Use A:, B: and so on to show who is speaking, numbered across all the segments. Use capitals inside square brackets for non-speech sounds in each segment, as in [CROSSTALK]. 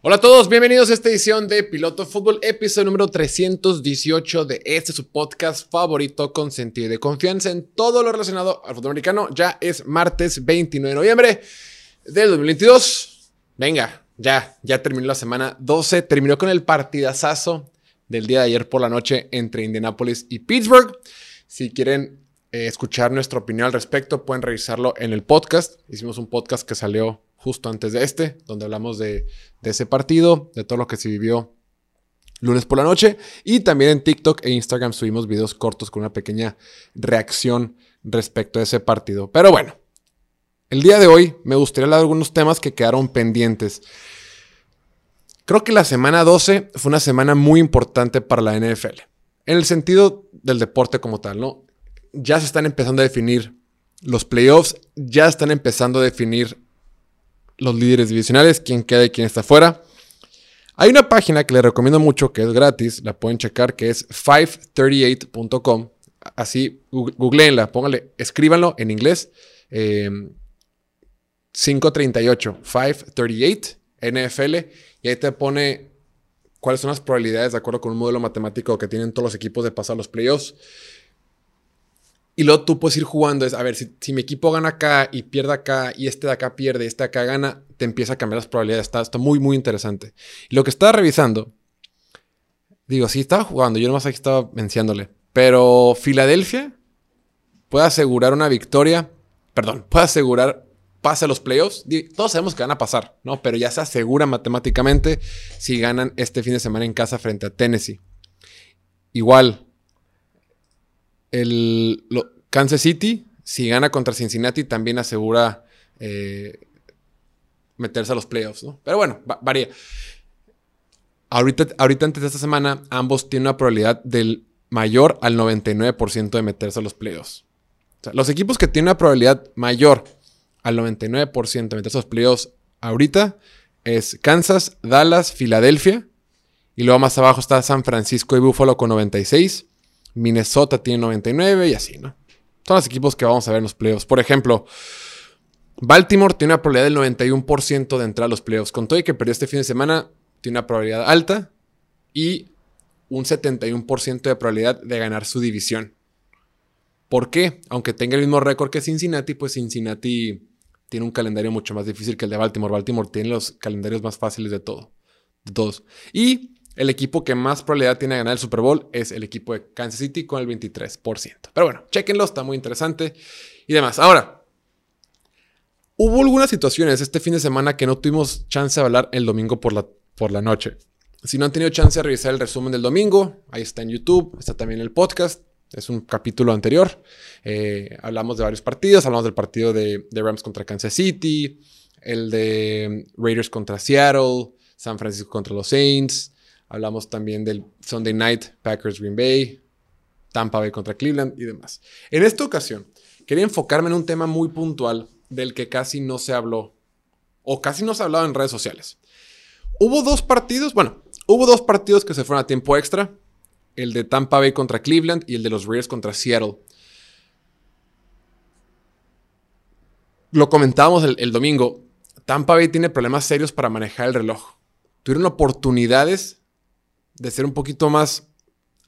A: Hola a todos, bienvenidos a esta edición de Piloto Fútbol, episodio número 318 de este su podcast favorito con sentido de confianza en todo lo relacionado al fútbol americano. Ya es martes 29 de noviembre del 2022. Venga, ya, ya terminó la semana 12, terminó con el partidazazo del día de ayer por la noche entre Indianapolis y Pittsburgh. Si quieren eh, escuchar nuestra opinión al respecto, pueden revisarlo en el podcast. Hicimos un podcast que salió justo antes de este, donde hablamos de, ese partido, de todo lo que se vivió lunes por la noche. Y también en TikTok e Instagram subimos videos cortos con una pequeña reacción respecto a ese partido. Pero bueno, el día de hoy me gustaría hablar de algunos temas que quedaron pendientes. Creo que la semana 12 fue una semana muy importante para la NFL. En el sentido del deporte como tal, ¿no? Ya se están empezando a definir los playoffs, ya están empezando a definir los líderes divisionales, quién queda y quién está fuera. Hay una página que les recomiendo mucho que es gratis, la pueden checar, que es 538.com. Así, googleenla, pónganle, escríbanlo en inglés. 538, em, 538 NFL, y ahí te pone cuáles son las probabilidades de acuerdo con un modelo matemático que tienen todos los equipos de pasar los playoffs. Y luego tú puedes ir jugando, es, a ver, si, mi equipo gana acá y pierde acá y este de acá pierde y este de acá gana, te empieza a cambiar las probabilidades. Está, está muy, muy interesante. Lo que estaba revisando, digo, sí, estaba jugando, yo nomás aquí estaba venciéndole. Pero Filadelfia puede asegurar una victoria, perdón, puede asegurar pase a los playoffs. Todos sabemos que van a pasar, ¿no? Pero ya se asegura matemáticamente si ganan este fin de semana en casa frente a Tennessee. Igual, el Kansas City, si gana contra Cincinnati, también asegura eh, meterse a los playoffs, ¿no? Pero bueno, varía. Ahorita, ahorita antes de esta semana, ambos tienen una probabilidad del mayor al 99% de meterse a los playoffs. los equipos que tienen una probabilidad mayor al 99% de meterse a los playoffs ahorita es Kansas, Dallas, Filadelfia. Y luego más abajo está San Francisco y Buffalo con 96. Minnesota tiene 99 y así, ¿no? Son los equipos que vamos a ver en los playoffs. Por ejemplo, Baltimore tiene una probabilidad del 91% de entrar a los playoffs. Con todo y que perdió este fin de semana, tiene una probabilidad alta y un 71% de probabilidad de ganar su división. ¿Por qué? Aunque tenga el mismo récord que Cincinnati, pues Cincinnati tiene un calendario mucho más difícil que el de Baltimore. Baltimore tiene los calendarios más fáciles de todo. De todos. Y el equipo que más probabilidad tiene de ganar el Super Bowl es el equipo de Kansas City con el 23%. Pero bueno, chequenlo, está muy interesante y demás. Ahora, hubo algunas situaciones este fin de semana que no tuvimos chance de hablar el domingo por la, por la noche. Si no han tenido chance de revisar el resumen del domingo, ahí está en YouTube, está también el podcast. Es un capítulo anterior. Eh, hablamos de varios partidos. Hablamos del partido de, de, Rams contra Kansas City, el de Raiders contra Seattle, San Francisco contra los Saints, Hablamos también del Sunday Night Packers Green Bay, Tampa Bay contra Cleveland y demás. En esta ocasión, quería enfocarme en un tema muy puntual del que casi no se habló o casi no se ha hablado en redes sociales. Hubo dos partidos, bueno, hubo dos partidos que se fueron a tiempo extra, el de Tampa Bay contra Cleveland y el de los Raiders contra Seattle. Lo comentábamos el, el domingo, Tampa Bay tiene problemas serios para manejar el reloj. Tuvieron oportunidades de ser un poquito más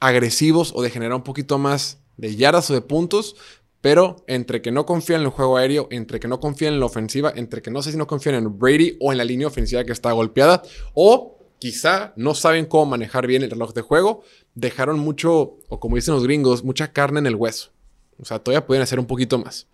A: agresivos o de generar un poquito más de yardas o de puntos, pero entre que no confían en el juego aéreo, entre que no confían en la ofensiva, entre que no sé si no confían en Brady o en la línea ofensiva que está golpeada, o quizá no saben cómo manejar bien el reloj de juego, dejaron mucho, o como dicen los gringos, mucha carne en el hueso. O sea, todavía pueden hacer un poquito más.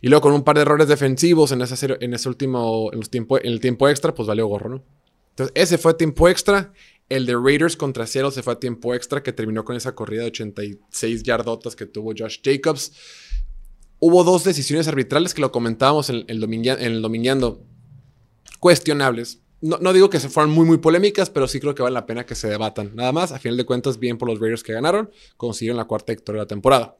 A: Y luego con un par de errores defensivos en ese, en ese último, en, los tiempo, en el tiempo extra, pues valió gorro, ¿no? Entonces, ese fue tiempo extra. El de Raiders contra Seattle se fue a tiempo extra, que terminó con esa corrida de 86 yardotas que tuvo Josh Jacobs. Hubo dos decisiones arbitrales que lo comentábamos en, el, domingueando, cuestionables. No, digo que se fueran muy, muy polémicas, pero sí creo que vale la pena que se debatan. Nada más, a final de cuentas, bien por los Raiders que ganaron, consiguieron la cuarta victoria de la temporada.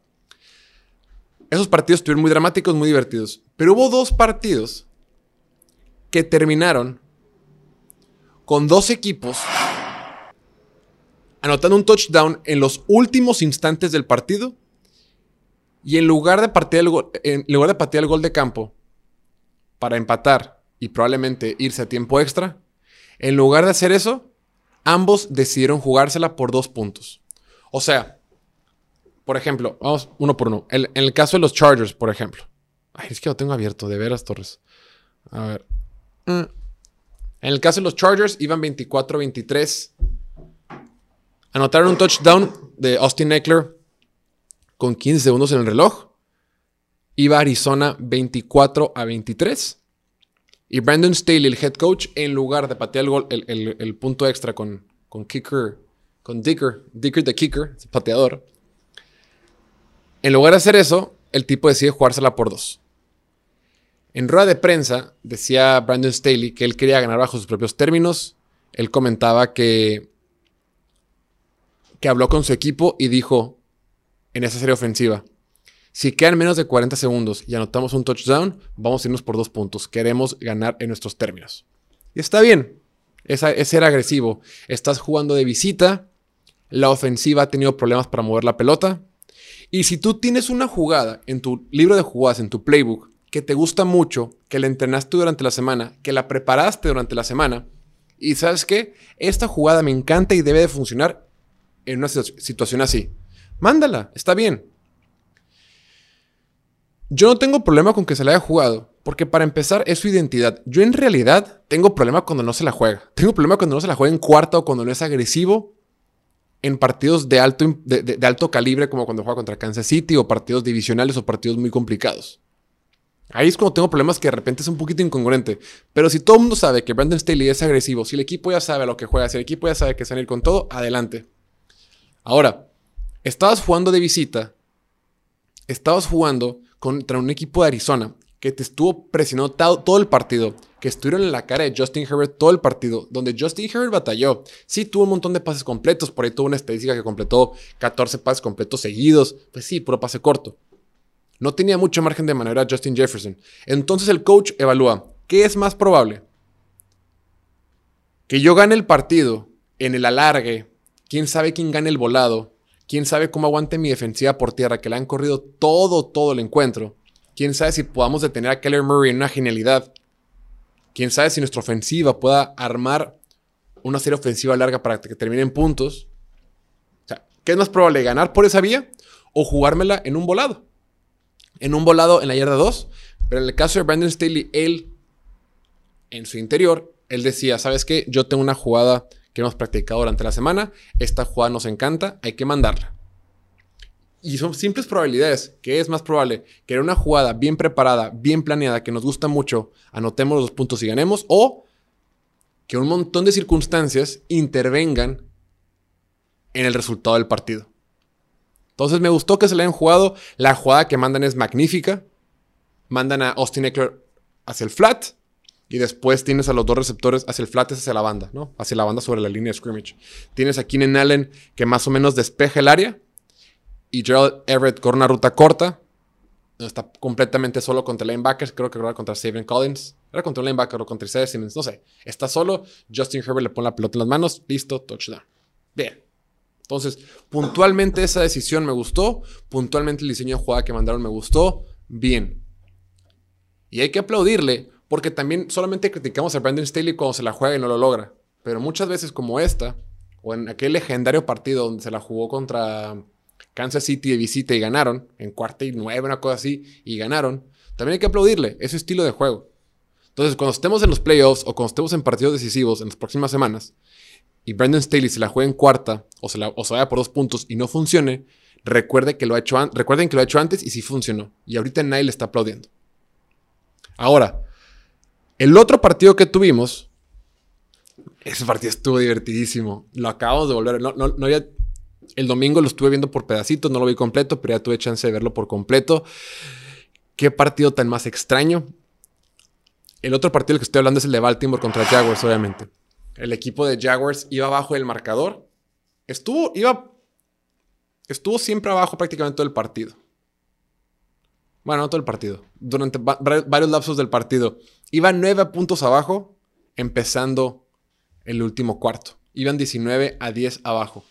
A: Esos partidos estuvieron muy dramáticos, muy divertidos. Pero hubo dos partidos que terminaron con dos equipos anotando un touchdown en los últimos instantes del partido Y en lugar de patear el gol, en lugar de el gol de campo para empatar y probablemente irse a tiempo extra, en lugar de hacer eso, ambos decidieron jugársela por dos puntos. O sea, por ejemplo, vamos uno por uno. en el caso de los Chargers, por ejemplo. Ay, es que lo tengo abierto, de veras, Torres. A ver. Mm. En el caso de los Chargers, iban 24-23. Anotaron un touchdown de Austin Eckler con 15 segundos en el reloj. Iba Arizona 24 a 23. Y Brandon Staley, el head coach, en lugar de patear el, gol, el, punto extra con, con kicker, con Dicker, Dicker the kicker, pateador. En lugar de hacer eso, el tipo decide jugársela por dos. En rueda de prensa decía Brandon Staley que él quería ganar bajo sus propios términos. Él comentaba que, que habló con su equipo y dijo en esa serie ofensiva, si quedan menos de 40 segundos y anotamos un touchdown, vamos a irnos por dos puntos. Queremos ganar en nuestros términos. Y está bien, ese era agresivo. Estás jugando de visita, la ofensiva ha tenido problemas para mover la pelota. Y si tú tienes una jugada en tu libro de jugadas, en tu playbook, que te gusta mucho, que la entrenaste durante la semana, que la preparaste durante la semana, y sabes qué, esta jugada me encanta y debe de funcionar en una situación así. Mándala, está bien. Yo no tengo problema con que se la haya jugado, porque para empezar es su identidad. Yo en realidad tengo problema cuando no se la juega. Tengo problema cuando no se la juega en cuarta o cuando no es agresivo en partidos de alto, de alto calibre como cuando juega contra Kansas City o partidos divisionales o partidos muy complicados. Ahí es cuando tengo problemas que de repente es un poquito incongruente. Pero si todo el mundo sabe que Brandon Staley es agresivo, si el equipo ya sabe lo que juega, si el equipo ya sabe que a ir con todo, adelante. Ahora, estabas jugando de visita, estabas jugando contra un equipo de Arizona que te estuvo presionando todo el partido, que estuvieron en la cara de Justin Herbert todo el partido, donde Justin Herbert batalló. Sí, tuvo un montón de pases completos, por ahí tuvo una estadística que completó 14 pases completos seguidos. Pues sí, puro pase corto. No tenía mucho margen de maniobra Justin Jefferson. Entonces el coach evalúa, ¿qué es más probable? Que yo gane el partido en el alargue, quién sabe quién gane el volado, quién sabe cómo aguante mi defensiva por tierra, que le han corrido todo, todo el encuentro. Quién sabe si podamos detener a Keller Murray en una genialidad. Quién sabe si nuestra ofensiva pueda armar una serie ofensiva larga para que termine en puntos. O sea, ¿qué es más probable? ¿Ganar por esa vía o jugármela en un volado? en un volado en la yarda 2. Pero en el caso de Brandon Staley, él, en su interior, él decía, ¿sabes qué? Yo tengo una jugada que hemos practicado durante la semana. Esta jugada nos encanta, hay que mandarla. Y son simples probabilidades. ¿Qué es más probable? Que en una jugada bien preparada, bien planeada, que nos gusta mucho, anotemos los puntos y ganemos. O que un montón de circunstancias intervengan en el resultado del partido. Entonces me gustó que se le hayan jugado. La jugada que mandan es magnífica. Mandan a Austin Eckler hacia el flat. Y después tienes a los dos receptores hacia el flat, hacia la banda, ¿no? Hacia la banda sobre la línea de scrimmage. Tienes a Keenan Allen que más o menos despeja el área. Y Gerald Everett corre una ruta corta. Está completamente solo contra linebackers. Creo que era contra Saban Collins. Era contra un linebacker o contra Isaiah Simmons. No sé. Está solo. Justin Herbert le pone la pelota en las manos. Listo. Touchdown. Bien. Entonces, puntualmente esa decisión me gustó, puntualmente el diseño de jugada que mandaron me gustó, bien. Y hay que aplaudirle, porque también solamente criticamos a Brandon Staley cuando se la juega y no lo logra. Pero muchas veces como esta, o en aquel legendario partido donde se la jugó contra Kansas City de visita y ganaron, en cuarta y nueve, una cosa así, y ganaron, también hay que aplaudirle ese estilo de juego. Entonces, cuando estemos en los playoffs o cuando estemos en partidos decisivos en las próximas semanas, y Brandon Staley se la juega en cuarta o se, la, o vaya por dos puntos y no funcione, recuerde que lo ha hecho recuerden que lo ha hecho antes y sí funcionó. Y ahorita nadie le está aplaudiendo. Ahora, el otro partido que tuvimos, ese partido estuvo divertidísimo. Lo acabamos de volver. No, no, no el domingo lo estuve viendo por pedacitos, no lo vi completo, pero ya tuve chance de verlo por completo. Qué partido tan más extraño. El otro partido del que estoy hablando es el de Baltimore contra Jaguars, obviamente el equipo de Jaguars iba abajo del marcador. Estuvo, iba, estuvo siempre abajo prácticamente todo el partido. Bueno, no todo el partido. Durante varios lapsos del partido. Iban nueve puntos abajo, empezando el último cuarto. Iban 19 a 10 abajo.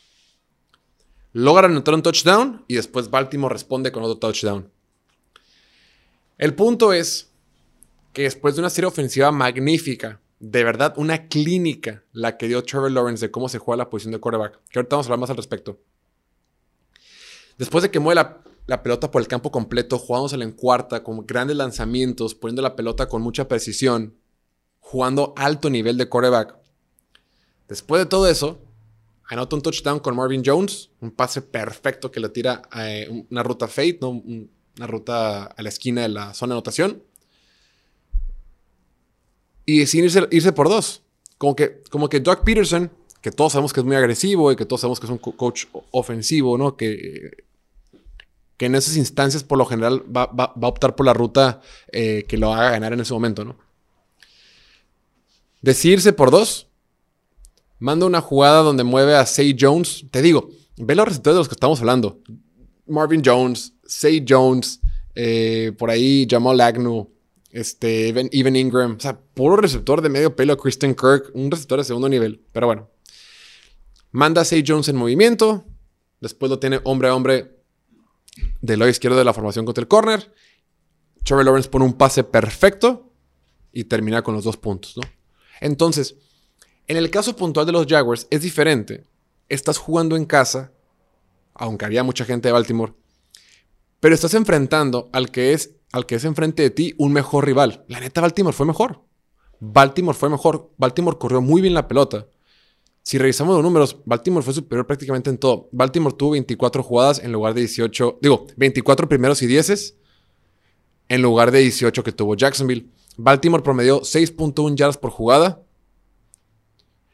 A: Logran anotar un touchdown y después Baltimore responde con otro touchdown. El punto es que después de una serie ofensiva magnífica, de verdad una clínica la que dio Trevor Lawrence de cómo se juega la posición de quarterback, que ahorita vamos a hablar más al respecto. Después de que mueve la, pelota por el campo completo, jugándosela en cuarta, con grandes lanzamientos, poniendo la pelota con mucha precisión, jugando alto nivel de quarterback. Después de todo eso, anota un touchdown con Marvin Jones, un pase perfecto que le tira eh, una ruta fade, una ruta a la esquina de la zona de anotación. Y deciden irse, por dos. Como que, como que Doug Peterson, que todos sabemos que es muy agresivo y que todos sabemos que es un coach ofensivo, ¿no? Que, que en esas instancias por lo general va, a optar por la ruta eh, que lo haga ganar en ese momento, ¿no? Decidirse por dos. Manda una jugada donde mueve a Say Jones. Te digo, ve los receptores de los que estamos hablando. Marvin Jones, Say Jones, eh, por ahí Jamal Agnew, este, Even, Ingram. O sea, puro receptor de medio pelo, Kristen Kirk, un receptor de segundo nivel. Pero bueno. Manda a Say Jones en movimiento. Después lo tiene hombre a hombre del lado izquierdo de la formación contra el corner. Trevor Lawrence pone un pase perfecto y termina con los dos puntos, ¿no? Entonces, en el caso puntual de los Jaguars es diferente. Estás jugando en casa, aunque había mucha gente de Baltimore, pero estás enfrentando al que es al que es enfrente de ti un mejor rival. La neta Baltimore fue mejor. Baltimore fue mejor. Baltimore corrió muy bien la pelota. Si revisamos los números, Baltimore fue superior prácticamente en todo. Baltimore tuvo 24 jugadas en lugar de 18, digo, 24 primeros y 10 en lugar de 18 que tuvo Jacksonville. Baltimore promedió 6.1 yardas por jugada.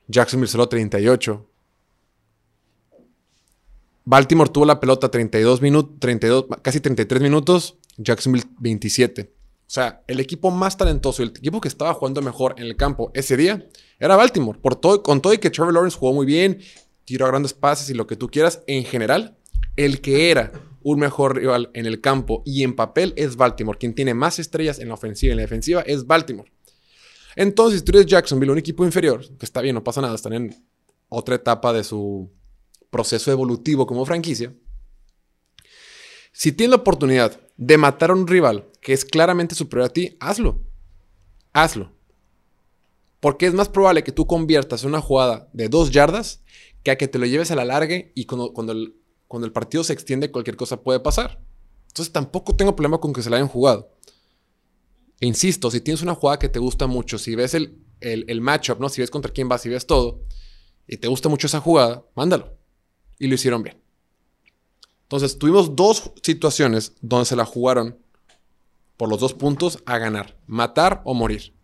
A: Jacksonville solo 38. Baltimore tuvo la pelota 32 minutos, 32, casi 33 minutos. Jacksonville 27. O sea, el equipo más talentoso, el equipo que estaba jugando mejor en el campo ese día era Baltimore. Por todo, con todo y que Trevor Lawrence jugó muy bien, tiró a grandes pases y lo que tú quieras, en general, el que era un mejor rival en el campo y en papel es Baltimore. Quien tiene más estrellas en la ofensiva y en la defensiva es Baltimore. Entonces, tú eres Jacksonville, un equipo inferior, que está bien, no pasa nada, están en otra etapa de su proceso evolutivo como franquicia. Si tienes la oportunidad de matar a un rival que es claramente superior a ti, hazlo. Hazlo. Porque es más probable que tú conviertas una jugada de dos yardas que a que te lo lleves a la larga y cuando, el, cuando el partido se extiende cualquier cosa puede pasar. Entonces tampoco tengo problema con que se la hayan jugado. E insisto, si tienes una jugada que te gusta mucho, si ves el, el, el matchup, ¿no? Si ves contra quién vas, si ves todo, y te gusta mucho esa jugada, mándalo. Y lo hicieron bien. Entonces, tuvimos dos situaciones donde se la jugaron por los dos puntos a ganar, matar o morir.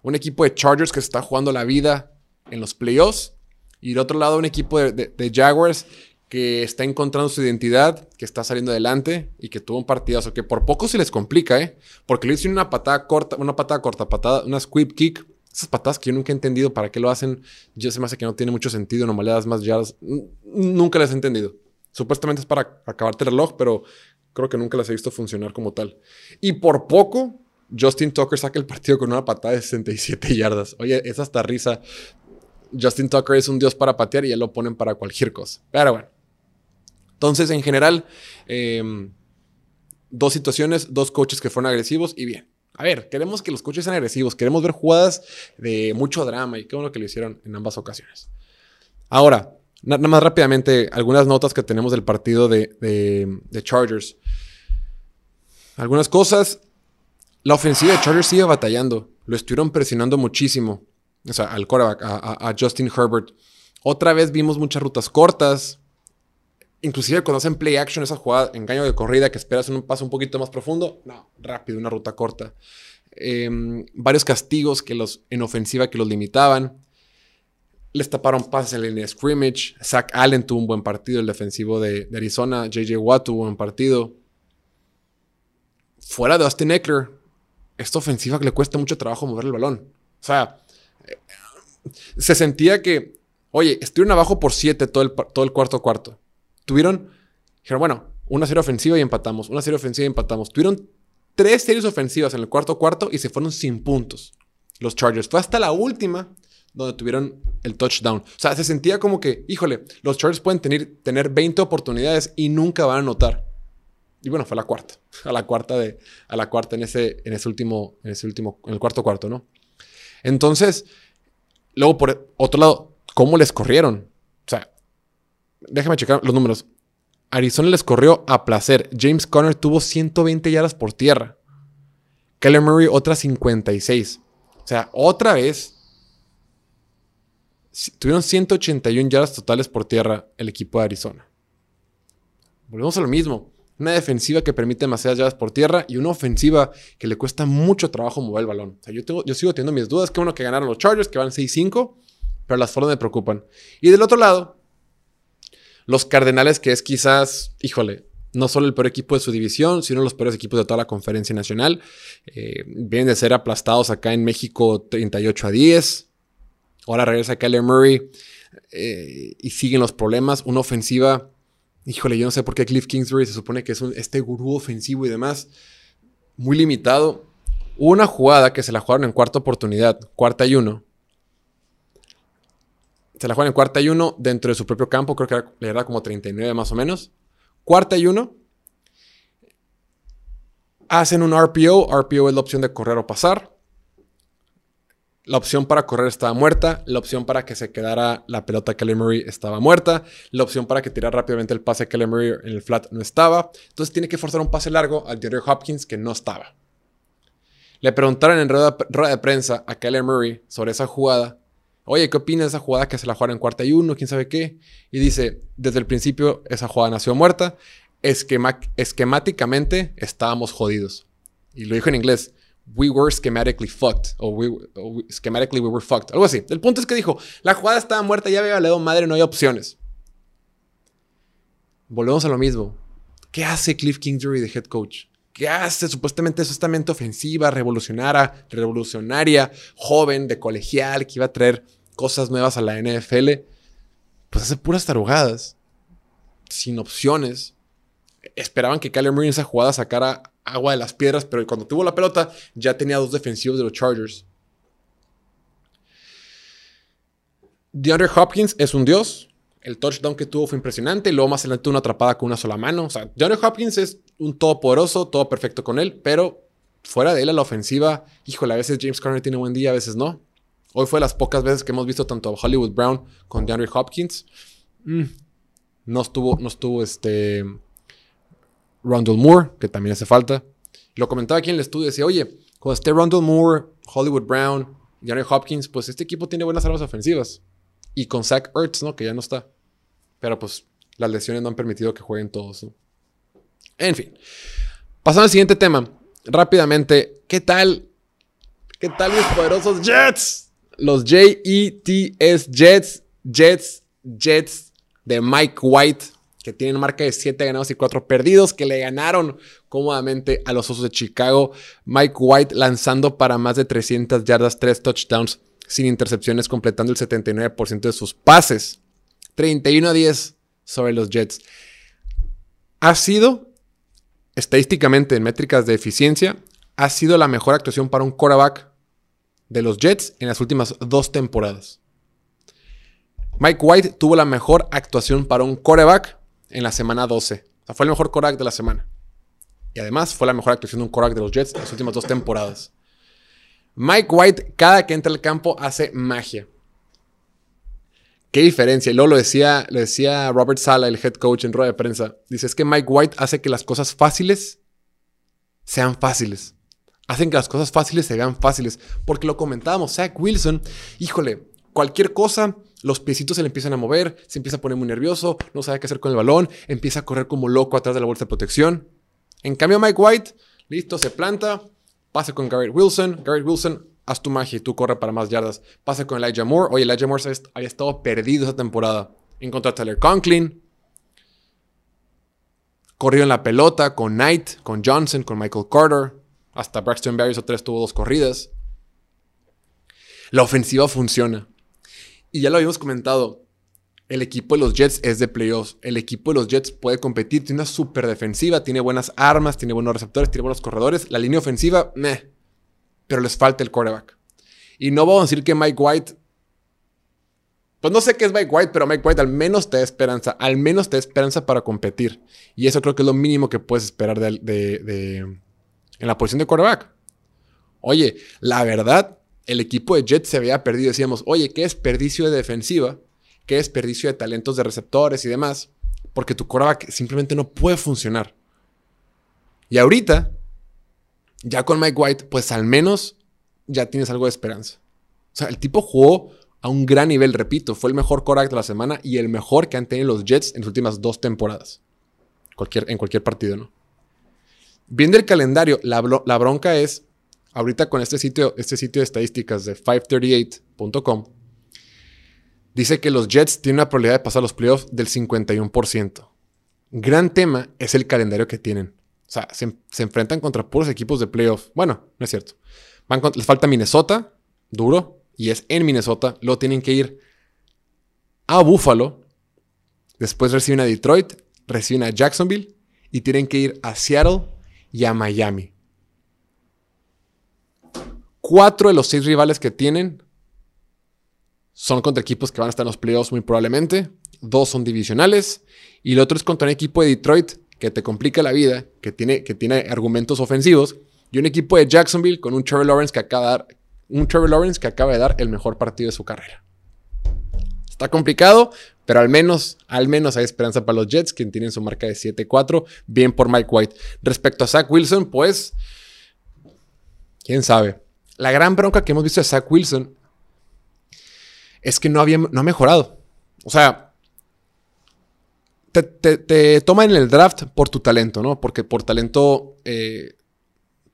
A: Un equipo de Chargers que se está jugando la vida en los playoffs y de otro lado un equipo de, Jaguars que está encontrando su identidad, que está saliendo adelante y que tuvo un partidazo que por poco se les complica, ¿eh? Porque le hicieron una patada corta, una patada corta, patada, una squib kick. Esas patadas que yo nunca he entendido para qué lo hacen, yo se me hace que no tiene mucho sentido, no me le das más yardas. Nunca les he entendido. Supuestamente es para acabarte el reloj, pero creo que nunca las he visto funcionar como tal. Y por poco, Justin Tucker saca el partido con una patada de 67 yardas. Oye, es hasta risa. Justin Tucker es un dios para patear y ya lo ponen para cualquier cosa. Pero bueno. Entonces, en general, em, dos situaciones, dos coaches que fueron agresivos y bien. A ver, queremos que los coaches sean agresivos, queremos ver jugadas de mucho drama y qué bueno que lo hicieron en ambas ocasiones. Ahora, Nada más rápidamente, algunas notas que tenemos del partido de, Chargers. Algunas cosas. La ofensiva de Chargers sigue batallando. Lo estuvieron presionando muchísimo. O sea, al quarterback, a, Justin Herbert. Otra vez vimos muchas rutas cortas. Inclusive cuando hacen play action, esa jugada, engaño de corrida, que esperas un paso un poquito más profundo. No, rápido, una ruta corta. Em, varios castigos que los, en ofensiva que los limitaban. Les taparon pases en línea de scrimmage. Zach Allen tuvo un buen partido, el defensivo de, Arizona. JJ Watt tuvo un buen partido. Fuera de Austin Eckler, esta ofensiva que le cuesta mucho trabajo mover el balón. O sea, eh, se sentía que, oye, estuvieron abajo por siete todo el, todo el cuarto cuarto. Tuvieron, dijeron, bueno, una serie ofensiva y empatamos. Una serie ofensiva y empatamos. Tuvieron tres series ofensivas en el cuarto cuarto y se fueron sin puntos. Los Chargers. Fue hasta la última donde tuvieron el touchdown. O sea, se sentía como que, híjole, los Chargers pueden tener, tener 20 oportunidades y nunca van a anotar. Y bueno, fue la cuarta. [LAUGHS] A la cuarta de. A la cuarta en ese, en ese último. En ese último. En el cuarto cuarto, ¿no? Entonces. Luego, por otro lado, ¿cómo les corrieron? O sea, déjame checar los números. Arizona les corrió a placer. James Conner tuvo 120 yardas por tierra. Keller Murray otras 56. O sea, otra vez. Tuvieron 181 yardas totales por tierra el equipo de Arizona. Volvemos a lo mismo una defensiva que permite demasiadas yardas por tierra y una ofensiva que le cuesta mucho trabajo mover el balón. Yo, sigo teniendo mis dudas. Que uno que ganaron los Chargers, que van 6-5, pero las formas me preocupan. Y del otro lado, los Cardenales, que es quizás, híjole, no solo el peor equipo de su división, sino los peores equipos de toda la conferencia nacional. Eh, vienen de ser aplastados acá en México 38 a 10. Ahora regresa Kyler Murray eh, y siguen los problemas. Una ofensiva híjole, yo no sé por qué Cliff Kingsbury se supone que es este gurú ofensivo y demás, muy limitado. Una jugada que se la jugaron en cuarta oportunidad, cuarta y uno. Se la jugaron en cuarta y uno dentro de su propio campo, creo que era, era como 39 más o menos. Cuarta y uno. Hacen un RPO, RPO es la opción de correr o pasar. La opción para correr estaba muerta. La opción para que se quedara la pelota Kelly Murray estaba muerta. La opción para que tirara rápidamente el pase Kelly Murray en el flat no estaba. Entonces tiene que forzar un pase largo al Jerry Hopkins que no estaba. Le preguntaron en rueda, de prensa a Kelly Murray sobre esa jugada. Oye, ¿qué opinas de esa jugada que se la jugaron en cuarta y uno? ¿Quién sabe qué? Y dice, desde el principio esa jugada nació muerta. esquemáticamente estábamos jodidos. Y lo dijo en inglés we were schematically fucked. O, we, schematically we were fucked. Algo así. El punto es que dijo, la jugada estaba muerta, ya había valido madre, no hay opciones. Volvemos a lo mismo. ¿Qué hace Cliff Kingsbury de head coach? ¿Qué hace? Supuestamente es esta mente ofensiva, revolucionaria, revolucionaria, joven, de colegial, que iba a traer cosas nuevas a la NFL. Pues hace puras tarugadas, sin opciones. Esperaban que Kyler Murray en esa jugada sacara agua de las piedras, pero cuando tuvo la pelota ya tenía dos defensivos de los Chargers. DeAndre Hopkins es un dios. El touchdown que tuvo fue impresionante. Luego más adelante una atrapada con una sola mano. O sea, DeAndre Hopkins es un todopoderoso, todo perfecto con él. Pero fuera de él a la ofensiva, híjole, a veces James Conner tiene buen día, a veces no. Hoy fue las pocas veces que hemos visto tanto a Hollywood Brown con DeAndre Hopkins. Mm, no estuvo, no estuvo este Rondell Moore, que también hace falta. Lo comentaba aquí en el estudio, decía, oye, cuando esté Rondell Moore, Hollywood Brown, Johnny Hopkins, pues este equipo tiene buenas armas ofensivas. Y con Zach Ertz, ¿no? Que ya no está. Pero pues las lesiones no han permitido que jueguen todos, En fin. Pasando al siguiente tema. Rápidamente, ¿qué tal? ¿Qué tal mis poderosos Jets? Los J-E-T-S Jets, Jets, Jets de Mike White que tienen marca de 7 ganados y 4 perdidos, que le ganaron cómodamente a los Osos de Chicago. Mike White lanzando para más de 300 yardas, 3 touchdowns sin intercepciones, completando el 79% de sus pases. 31 a 10 sobre los Jets. Ha sido, estadísticamente en métricas de eficiencia, ha sido la mejor actuación para un quarterback de los Jets en las últimas dos temporadas. Mike White tuvo la mejor actuación para un quarterback en la semana 12. O sea, fue el mejor Korak de la semana. Y además fue la mejor actuación de un Korak de los Jets en las últimas dos temporadas. Mike White, cada que entra al campo, hace magia. Qué diferencia. Y luego lo decía, lo decía Robert Sala, el head coach en rueda de prensa. Dice, es que Mike White hace que las cosas fáciles sean fáciles. Hacen que las cosas fáciles se vean fáciles. Porque lo comentábamos, Zach Wilson, híjole, cualquier cosa los piecitos se le empiezan a mover, se empieza a poner muy nervioso, no sabe qué hacer con el balón, empieza a correr como loco atrás de la bolsa de protección. En cambio, Mike White, listo, se planta, pasa con Garrett Wilson, Garrett Wilson, haz tu magia y tú corre para más yardas. Pasa con Elijah Moore, oye, Elijah Moore había estado perdido esa temporada. Encontró a Tyler Conklin, corrió en la pelota con Knight, con Johnson, con Michael Carter, hasta Braxton Berry o tres tuvo dos corridas. La ofensiva funciona. Y ya lo habíamos comentado. El equipo de los Jets es de playoffs. El equipo de los Jets puede competir. Tiene una super defensiva, tiene buenas armas, tiene buenos receptores, tiene buenos corredores. La línea ofensiva, meh. Pero les falta el quarterback. Y no vamos a decir que Mike White Pues no sé qué es Mike White, pero Mike White al menos te da esperanza, al menos te da esperanza para competir. Y eso creo que es lo mínimo que puedes esperar de, de, en la posición de quarterback. Oye, la verdad, el equipo de Jets se había perdido. Decíamos, oye, qué desperdicio de defensiva, qué desperdicio de talentos de receptores y demás, porque tu quarterback simplemente no puede funcionar. Y ahorita, ya con Mike White, pues al menos ya tienes algo de esperanza. O sea, el tipo jugó a un gran nivel, repito, fue el mejor quarterback de la semana y el mejor que han tenido los Jets en las últimas dos temporadas. Cualquier, en cualquier partido, ¿no? Viendo el calendario, la, bronca es, ahorita con este sitio, este sitio de estadísticas de 538.com, dice que los Jets tienen una probabilidad de pasar los playoffs del 51%. Gran tema es el calendario que tienen. O sea, se, enfrentan contra puros equipos de playoff. Bueno, no es cierto. les falta Minnesota, duro, y es en Minnesota. Luego tienen que ir a Buffalo. Después reciben a Detroit, reciben a Jacksonville y tienen que ir a Seattle y a Miami. Cuatro de los seis rivales que tienen son contra equipos que van a estar en los playoffs muy probablemente. Dos son divisionales y el otro es contra un equipo de Detroit que te complica la vida, que tiene, que tiene argumentos ofensivos, y un equipo de Jacksonville con un Trevor Lawrence que acaba de dar, un Trevor Lawrence que acaba de dar el mejor partido de su carrera. Está complicado, pero al menos, al menos hay esperanza para los Jets, quien tienen su marca de 7-4, bien por Mike White. Respecto a Zach Wilson, pues, quién sabe. La gran bronca que hemos visto de Zach Wilson es que no, había, no ha mejorado. O sea, te, te, toman en el draft por tu talento, ¿no? Porque por talento eh,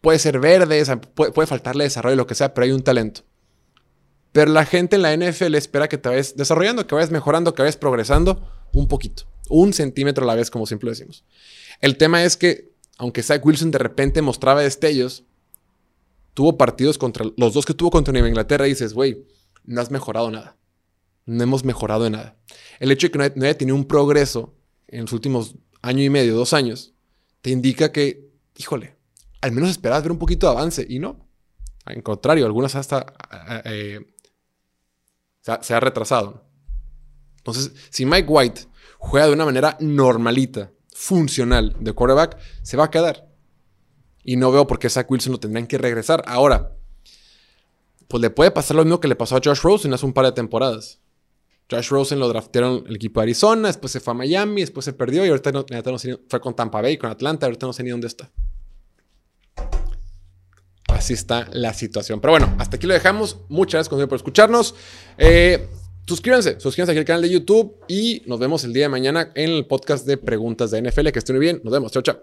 A: puede ser verde, puede, faltarle desarrollo, lo que sea, pero hay un talento. Pero la gente en la NFL espera que te vayas desarrollando, que vayas mejorando, que vayas progresando un poquito, un centímetro a la vez, como siempre decimos. El tema es que, aunque Zach Wilson de repente mostraba destellos, tuvo partidos contra los dos que tuvo contra Nueva Inglaterra y dices, güey, no has mejorado nada. No hemos mejorado en nada. El hecho de que no haya tenido un progreso en los últimos año y medio, dos años, te indica que, híjole, al menos esperabas ver un poquito de avance y no. Al contrario, algunas hasta eh, se, ha, retrasado. Entonces, si Mike White juega de una manera normalita, funcional de quarterback, se va a quedar. Y no veo por qué Zach Wilson lo tendrían que regresar. Ahora, pues le puede pasar lo mismo que le pasó a Josh Rosen hace un par de temporadas. Josh Rosen lo draftearon el equipo de Arizona, después se fue a Miami, después se perdió y ahorita no, fue con Tampa Bay, con Atlanta, ahorita no sé ni dónde está. Así está la situación. Pero bueno, hasta aquí lo dejamos. Muchas gracias por escucharnos. Eh, suscríbanse, suscríbanse aquí al canal de YouTube y nos vemos el día de mañana en el podcast de preguntas de NFL. Que estén muy bien. Nos vemos. Chao, chao.